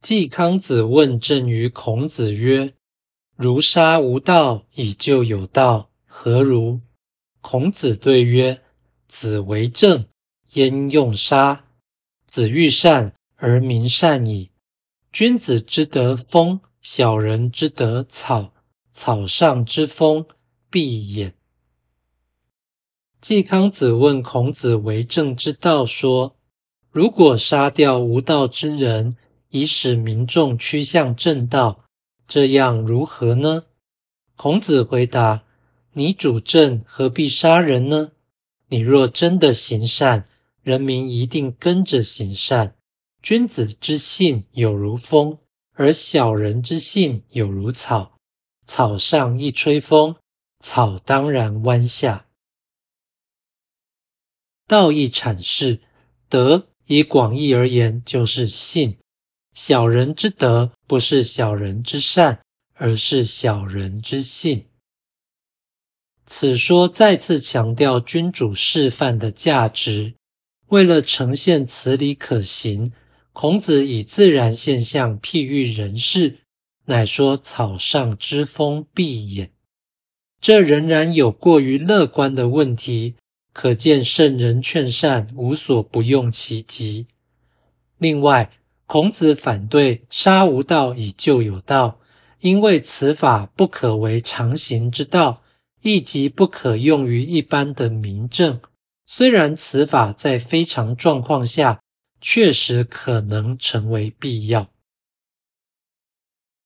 季康子问政于孔子曰：“如杀无道，以就有道，何如？”孔子对曰：“子为政，焉用杀？子欲善而民善矣。君子之德风，小人之德草。草上之风，必偃。”季康子问孔子为政之道说：“如果杀掉无道之人，以使民众趋向正道，这样如何呢？”孔子回答：“你主政，何必杀人呢？你若真的行善，人民一定跟着行善。君子之信有如风，而小人之信有如草。草上一吹风，草当然弯下。”道义阐释，德以广义而言就是信。小人之德不是小人之善，而是小人之信。此说再次强调君主示范的价值。为了呈现此理可行，孔子以自然现象譬喻人事，乃说草上之风必偃。这仍然有过于乐观的问题。可见圣人劝善无所不用其极。另外，孔子反对杀无道以救有道，因为此法不可为常行之道，亦即不可用于一般的民政。虽然此法在非常状况下确实可能成为必要。